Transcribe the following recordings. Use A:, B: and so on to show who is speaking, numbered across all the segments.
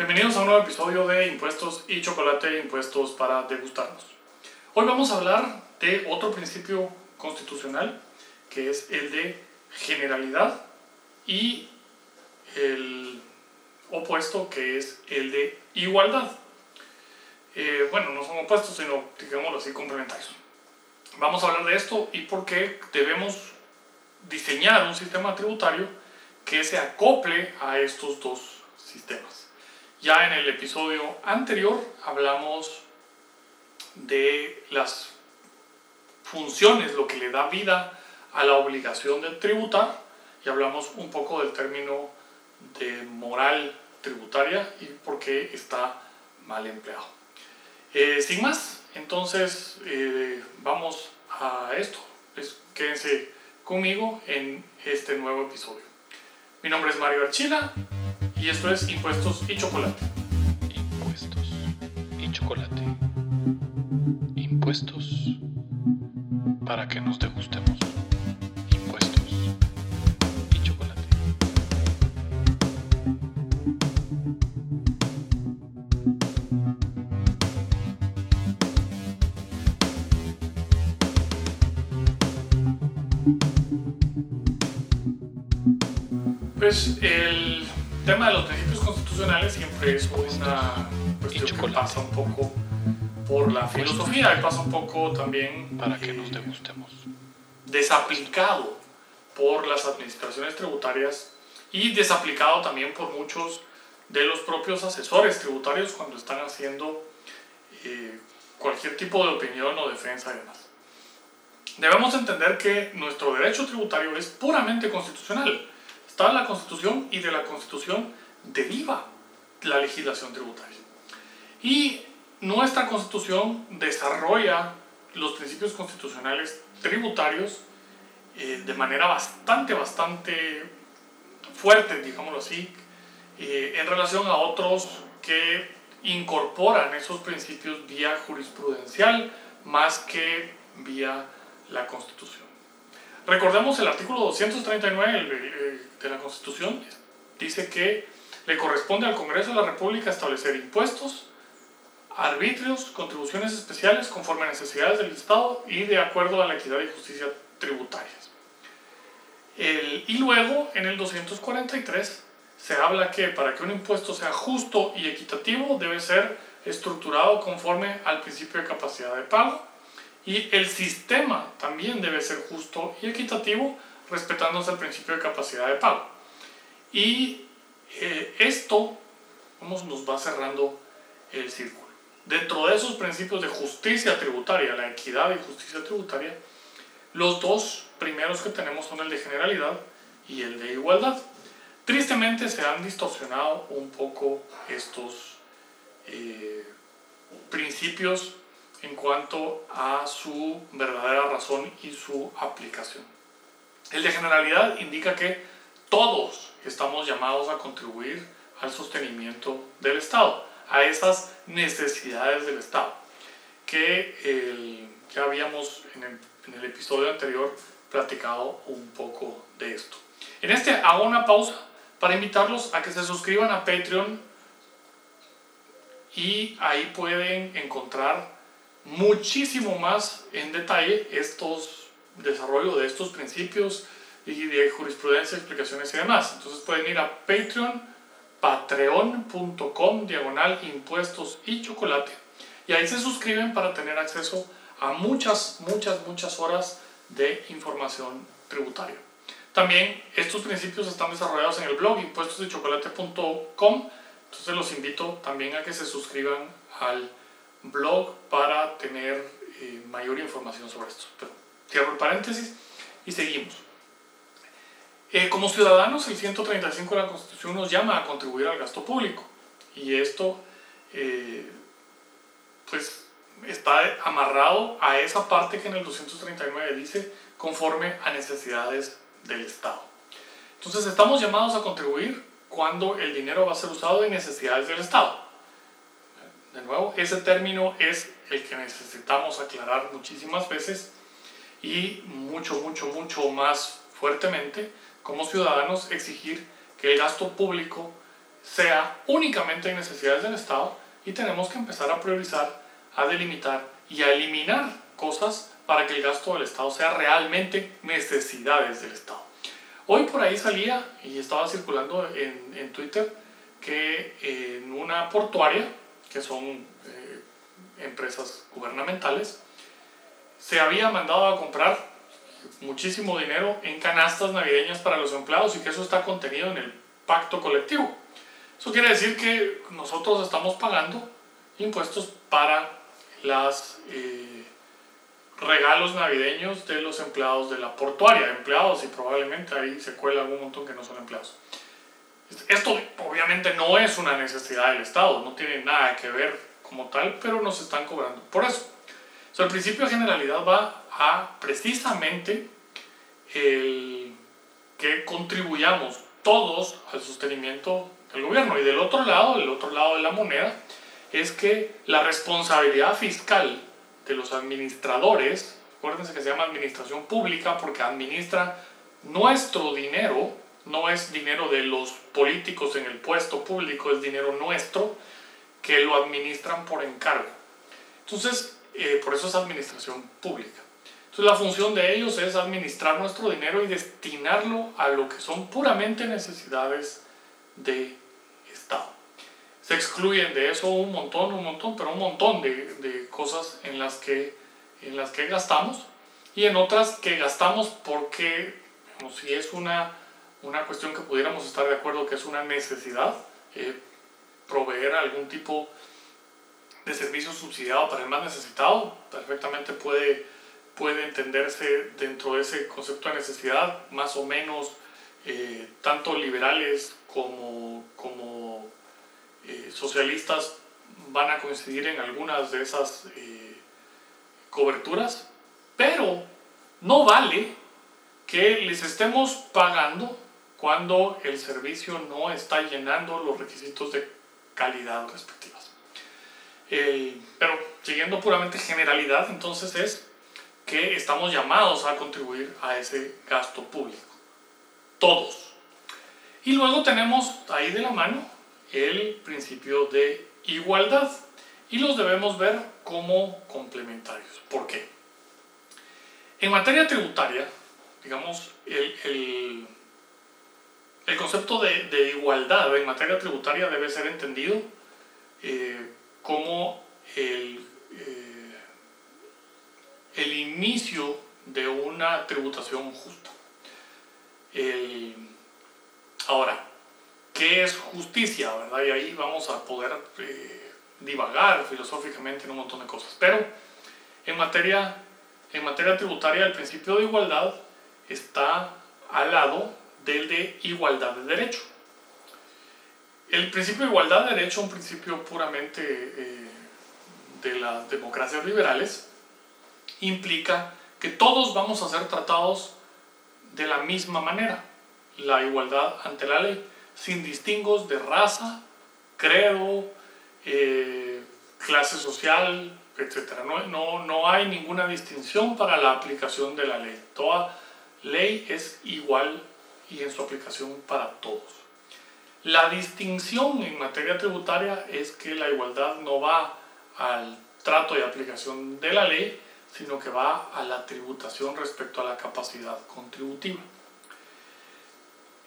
A: Bienvenidos a un nuevo episodio de Impuestos y Chocolate, Impuestos para degustarnos. Hoy vamos a hablar de otro principio constitucional, que es el de generalidad, y el opuesto, que es el de igualdad. Eh, bueno, no son opuestos, sino, digámoslo así, complementarios. Vamos a hablar de esto y por qué debemos diseñar un sistema tributario que se acople a estos dos sistemas. Ya en el episodio anterior hablamos de las funciones, lo que le da vida a la obligación de tributar y hablamos un poco del término de moral tributaria y por qué está mal empleado. Eh, sin más, entonces eh, vamos a esto. Quédense conmigo en este nuevo episodio. Mi nombre es Mario Archila y esto es Impuestos y Chocolate.
B: Impuestos y chocolate. Impuestos para que nos degustemos. Impuestos y chocolate.
A: Pues el tema de los principios constitucionales siempre es una cuestión que pasa un poco por la filosofía y pasa un poco también
B: Para que
A: eh,
B: nos degustemos.
A: desaplicado por las administraciones tributarias y desaplicado también por muchos de los propios asesores tributarios cuando están haciendo eh, cualquier tipo de opinión o defensa y demás. Debemos entender que nuestro derecho tributario es puramente constitucional. Está la Constitución y de la Constitución deriva la legislación tributaria. Y nuestra Constitución desarrolla los principios constitucionales tributarios eh, de manera bastante, bastante fuerte, digámoslo así, eh, en relación a otros que incorporan esos principios vía jurisprudencial más que vía la Constitución. Recordemos el artículo 239 del- eh, de la Constitución, dice que le corresponde al Congreso de la República establecer impuestos, arbitrios, contribuciones especiales conforme a necesidades del Estado y de acuerdo a la equidad y justicia tributarias. El- y luego, en el 243, se habla que para que un impuesto sea justo y equitativo debe ser estructurado conforme al principio de capacidad de pago y el sistema también debe ser justo y equitativo respetándose el principio de capacidad de pago. Y eh, esto vamos, nos va cerrando el círculo. Dentro de esos principios de justicia tributaria, la equidad y justicia tributaria, los dos primeros que tenemos son el de generalidad y el de igualdad. Tristemente se han distorsionado un poco estos eh, principios en cuanto a su verdadera razón y su aplicación. El de generalidad indica que todos estamos llamados a contribuir al sostenimiento del Estado, a esas necesidades del Estado, que el- ya habíamos en el, en el episodio anterior platicado un poco de esto. En este hago una pausa para invitarlos a que se suscriban a Patreon y ahí pueden encontrar muchísimo más en detalle estos desarrollo de estos principios y de jurisprudencia, explicaciones y demás. Entonces pueden ir a Patreon, patreon.com, diagonal impuestos y chocolate. Y ahí se suscriben para tener acceso a muchas, muchas, muchas horas de información tributaria. También estos principios están desarrollados en el blog impuestosychocolate.com. Entonces los invito también a que se suscriban al blog para tener eh, mayor información sobre esto. Pero cierro el paréntesis y seguimos. Eh, como ciudadanos, el 135 de la Constitución nos llama a contribuir al gasto público. Y esto, eh, pues, está amarrado a esa parte que en el 239 dice conforme a necesidades del Estado. Entonces, estamos llamados a contribuir cuando el dinero va a ser usado en necesidades del Estado. De nuevo, ese término es el que necesitamos aclarar muchísimas veces y mucho, mucho, mucho más fuertemente como ciudadanos exigir que el gasto público sea únicamente en necesidades del Estado y tenemos que empezar a priorizar, a delimitar y a eliminar cosas para que el gasto del Estado sea realmente necesidades del Estado. Hoy por ahí salía y estaba circulando en, en Twitter que en una portuaria, que son eh, empresas gubernamentales, se había mandado a comprar muchísimo dinero en canastas navideñas para los empleados y que eso está contenido en el pacto colectivo. Eso quiere decir que nosotros estamos pagando impuestos para los eh, regalos navideños de los empleados de la portuaria, empleados y probablemente ahí se cuela algún montón que no son empleados. Esto obviamente no es una necesidad del Estado, no tiene nada que ver como tal, pero nos están cobrando por eso. el principio de generalidad va a precisamente el que contribuyamos todos al sostenimiento del gobierno. Y del otro lado, el otro lado de la moneda, es que la responsabilidad fiscal de los administradores, acuérdense que se llama administración pública porque administra nuestro dinero, no es dinero de los políticos en el puesto público, es dinero nuestro que lo administran por encargo. Entonces, eh, por eso es administración pública. Entonces, la función de ellos es administrar nuestro dinero y destinarlo a lo que son puramente necesidades de Estado. Se excluyen de eso un montón, un montón, pero un montón de, de cosas en las, que, en las que gastamos y en otras que gastamos porque, si es una una cuestión que pudiéramos estar de acuerdo que es una necesidad, eh, proveer algún tipo de servicio subsidiado para el más necesitado, perfectamente puede, puede entenderse dentro de ese concepto de necesidad, más o menos eh, tanto liberales como, como eh, socialistas van a coincidir en algunas de esas coberturas, pero no vale que les estemos pagando cuando el servicio no está llenando los requisitos de calidad respectivas. pero siguiendo puramente generalidad, entonces es que estamos llamados a contribuir a ese gasto público. Todos. Y luego tenemos ahí de la mano el principio de igualdad y los debemos ver como complementarios. ¿Por qué? En materia tributaria, digamos, el el concepto de, igualdad en materia tributaria debe ser entendido eh, como el, eh, el, inicio de una tributación justa. ahora, ¿qué es justicia? ¿verdad? Y ahí vamos a poder eh, divagar filosóficamente en un montón de cosas. Pero en materia, en materia tributaria el principio de igualdad está al lado del de igualdad de derecho. El principio de igualdad de derecho, un principio puramente eh, de las democracias liberales, implica que todos vamos a ser tratados de la misma manera, la igualdad ante la ley, sin distingos de raza, credo, eh, clase social, etc. No, no, no hay ninguna distinción para la aplicación de la ley. Toda ley es igual y en su aplicación para todos. La distinción en materia tributaria es que la igualdad no va al trato y aplicación de la ley, sino que va a la tributación respecto a la capacidad contributiva.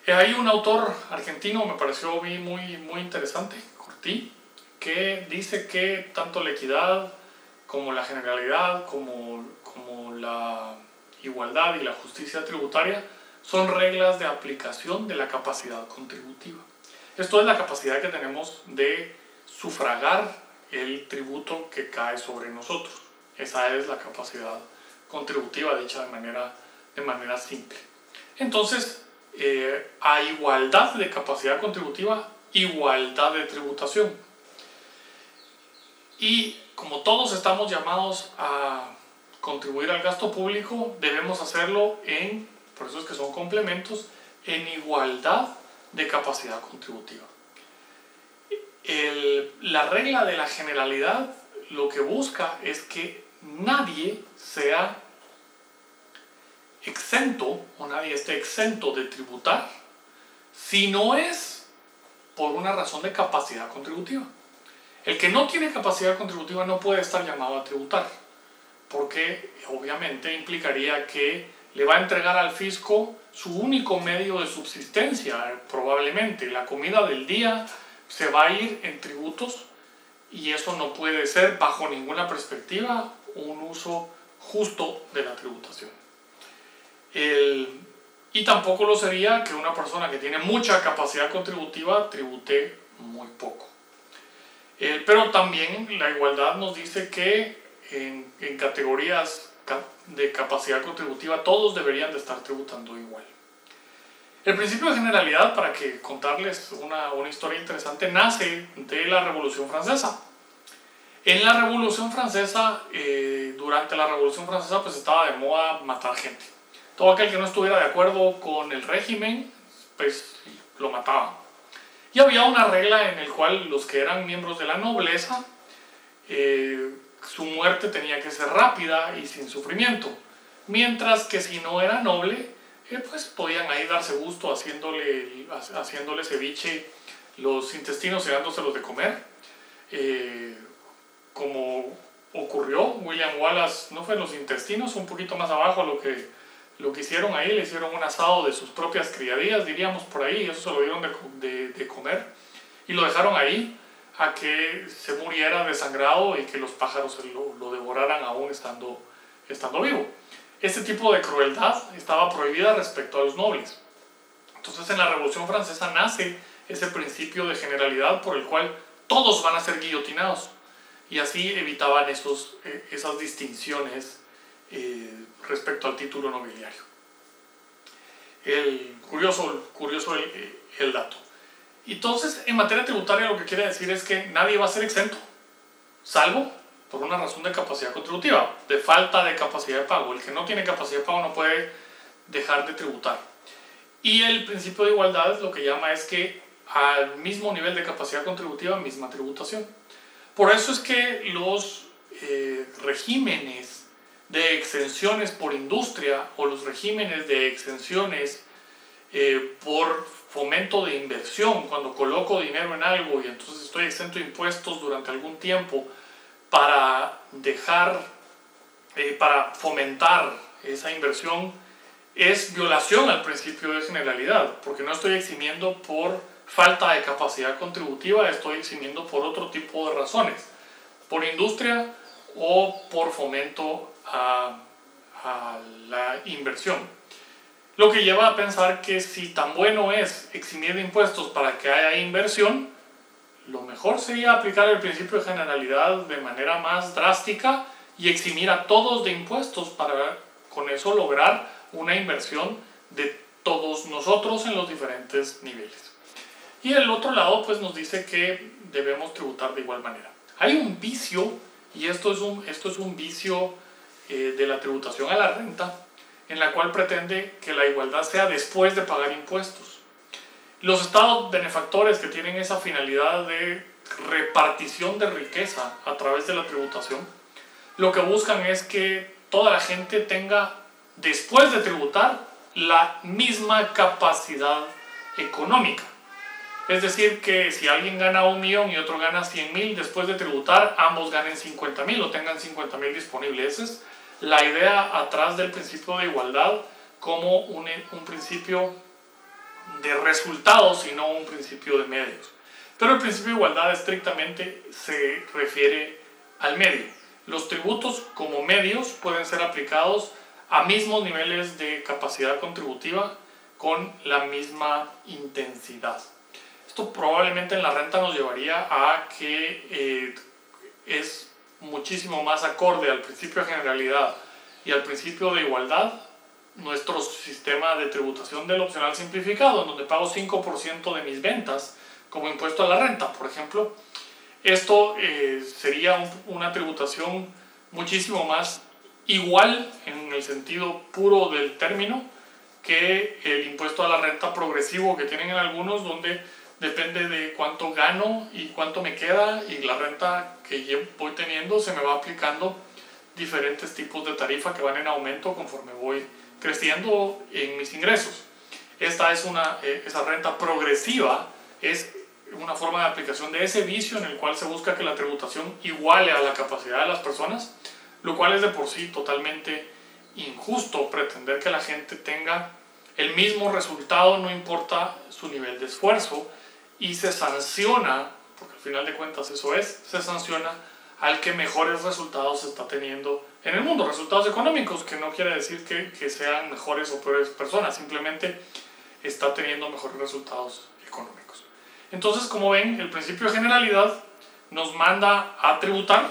A: Hay un autor argentino, me pareció muy, muy interesante, Cortí, que dice que tanto la equidad como la generalidad, como, como la igualdad y la justicia tributaria son reglas de aplicación de la capacidad contributiva. Esto es la capacidad que tenemos de sufragar el tributo que cae sobre nosotros. Esa es la capacidad contributiva dicha de manera, de manera simple. Entonces, eh, a igualdad de capacidad contributiva, igualdad de tributación. Y como todos estamos llamados a contribuir al gasto público, debemos hacerlo en por eso es que son complementos en igualdad de capacidad contributiva. la regla de la generalidad lo que busca es que nadie sea exento o nadie esté exento de tributar si no es por una razón de capacidad contributiva. El que no tiene capacidad contributiva no puede estar llamado a tributar, porque obviamente implicaría que le va a entregar al fisco su único medio de subsistencia, probablemente. La comida del día se va a ir en tributos y eso no puede ser bajo ninguna perspectiva un uso justo de la tributación. y tampoco lo sería que una persona que tiene mucha capacidad contributiva tribute muy poco. pero también la igualdad nos dice que en, en categorías de capacidad contributiva todos deberían de estar tributando igual. El principio de generalidad, para que contarles una, una historia interesante, nace de la Revolución Francesa. En la Revolución Francesa, eh, durante la Revolución Francesa, pues estaba de moda matar gente. Todo aquel que no estuviera de acuerdo con el régimen, pues lo mataban. Y había una regla en la cual los que eran miembros de la nobleza, eh, su muerte tenía que ser rápida y sin sufrimiento. Mientras que si no era noble, eh, pues podían ahí darse gusto haciéndole, haciéndole ceviche los intestinos y dándoselos de comer. Eh, como ocurrió, William Wallace no fue en los intestinos, un poquito más abajo lo que, lo que hicieron ahí, le hicieron un asado de sus propias criadillas, diríamos por ahí, y eso se lo dieron de, de, comer y lo dejaron ahí a que se muriera desangrado y que los pájaros lo, lo devoraran aún estando, estando vivo. Este tipo de crueldad estaba prohibida respecto a los nobles. Entonces en la Revolución Francesa nace ese principio de generalidad por el cual todos van a ser guillotinados y así evitaban esos, eh, esas distinciones eh, respecto al título nobiliario. El, curioso curioso el, el dato. Entonces, en materia tributaria lo que quiere decir es que nadie va a ser exento, salvo por una razón de capacidad contributiva, de falta de capacidad de pago. El que no tiene capacidad de pago no puede dejar de tributar. Y el principio de igualdad lo que llama es que al mismo nivel de capacidad contributiva, misma tributación. Por eso es que los eh, regímenes de exenciones por industria o los regímenes de exenciones eh, por fomento de inversión, cuando coloco dinero en algo y entonces estoy exento de impuestos durante algún tiempo, para dejar, eh, para fomentar esa inversión es violación al principio de generalidad, porque no estoy eximiendo por falta de capacidad contributiva, estoy eximiendo por otro tipo de razones, por industria o por fomento a, a la inversión. Lo que lleva a pensar que si tan bueno es eximir de impuestos para que haya inversión, lo mejor sería aplicar el principio de generalidad de manera más drástica y eximir a todos de impuestos para con eso lograr una inversión de todos nosotros en los diferentes niveles. Y el otro lado pues nos dice que debemos tributar de igual manera. Hay un vicio, y esto es un, esto es un vicio eh, de la tributación a la renta, en la cual pretende que la igualdad sea después de pagar impuestos. Los estados benefactores que tienen esa finalidad de repartición de riqueza a través de la tributación, lo que buscan es que toda la gente tenga, después de tributar, la misma capacidad económica. Es decir, que si alguien gana un millón y otro gana 100 mil, después de tributar, ambos ganen 50 mil o tengan 50 mil disponibles. Esa es la idea atrás del principio de igualdad como un, un principio de resultados y no un principio de medios. Pero el principio de igualdad estrictamente se refiere al medio. Los tributos como medios pueden ser aplicados a mismos niveles de capacidad contributiva con la misma intensidad. Esto probablemente en la renta nos llevaría a que eh, es muchísimo más acorde al principio de generalidad y al principio de igualdad nuestro sistema de tributación del opcional simplificado, donde pago 5% de mis ventas como impuesto a la renta, por ejemplo. Esto eh, sería una tributación muchísimo más igual en el sentido puro del término que el impuesto a la renta progresivo que tienen en algunos, donde depende de cuánto gano y cuánto me queda y la renta que voy teniendo se me va aplicando diferentes tipos de tarifa que van en aumento conforme voy creciendo en mis ingresos. Esta es una, eh, esa renta progresiva es una forma de aplicación de ese vicio en el cual se busca que la tributación iguale a la capacidad de las personas, lo cual es de por sí totalmente injusto pretender que la gente tenga el mismo resultado, no importa su nivel de esfuerzo, y se sanciona, porque al final de cuentas eso es, se sanciona al que mejores resultados está teniendo en el mundo, resultados económicos, que no quiere decir que, que sean mejores o peores personas, simplemente está teniendo mejores resultados económicos. Entonces, como ven, el principio de generalidad nos manda a tributar,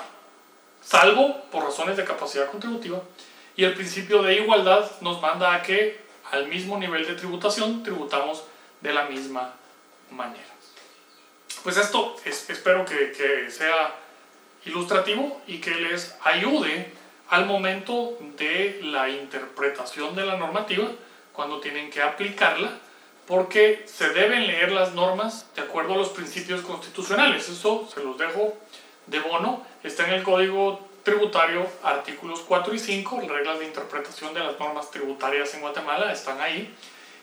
A: salvo por razones de capacidad contributiva, y el principio de igualdad nos manda a que al mismo nivel de tributación tributamos de la misma manera. Pues esto espero que, que sea ilustrativo y que les ayude al momento de la interpretación de la normativa, cuando tienen que aplicarla, porque se deben leer las normas de acuerdo a los principios constitucionales. Eso se los dejo de bono. Está en el Código Tributario, artículos 4 y 5, reglas de interpretación de las normas tributarias en Guatemala están ahí.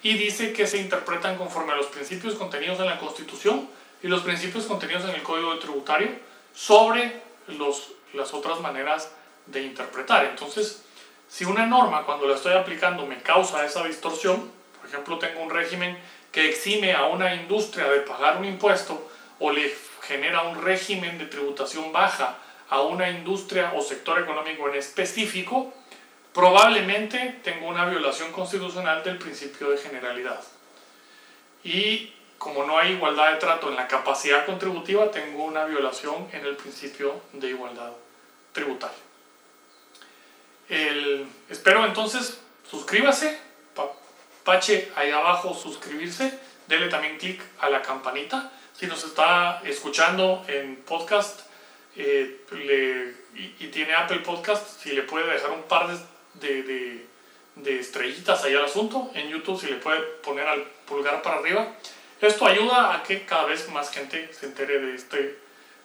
A: Y dice que se interpretan conforme a los principios contenidos en la Constitución y los principios contenidos en el Código Tributario sobre los, las otras maneras de interpretar. Entonces, si una norma cuando la estoy aplicando me causa esa distorsión, por ejemplo, tengo un régimen que exime a una industria de pagar un impuesto o le genera un régimen de tributación baja a una industria o sector económico en específico, probablemente tengo una violación constitucional del principio de generalidad. Y como no hay igualdad de trato en la capacidad contributiva, tengo una violación en el principio de igualdad tributaria. espero entonces, suscríbase, pache ahí abajo suscribirse, dele también clic a la campanita. Si nos está escuchando en podcast eh, y, tiene Apple Podcast, si le puede dejar un par de, de, de estrellitas ahí al asunto, en YouTube si le puede poner al pulgar para arriba esto ayuda a que cada vez más gente se entere de, este,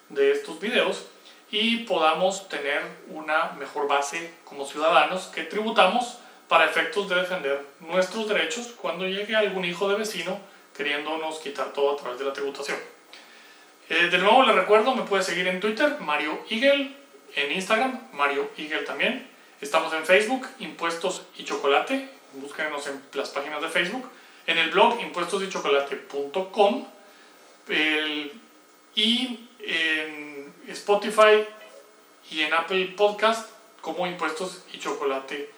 A: de estos videos y podamos tener una mejor base como ciudadanos que tributamos para efectos de defender nuestros derechos cuando llegue algún hijo de vecino queriéndonos quitar todo a través de la tributación. Eh, de nuevo les recuerdo, me puede seguir en Twitter, Mario Igel, en Instagram, Mario Igel también. Estamos en Facebook, Impuestos y Chocolate, búsquenos en las páginas de Facebook en el blog impuestosychocolate.com y en Spotify y en Apple Podcast como Impuestos y Chocolate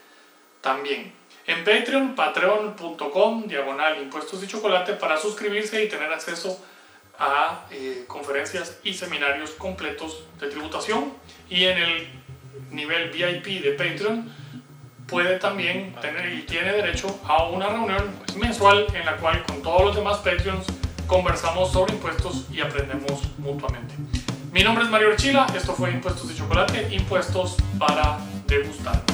A: también. En Patreon, patreon.com, diagonal Impuestos y Chocolate para suscribirse y tener acceso a eh, conferencias y seminarios completos de tributación. Y en el nivel VIP de Patreon puede también tener y tiene derecho a una reunión mensual en la cual con todos los demás Patreons conversamos sobre impuestos y aprendemos mutuamente. Mi nombre es Mario Archila, esto fue Impuestos de Chocolate, impuestos para degustar.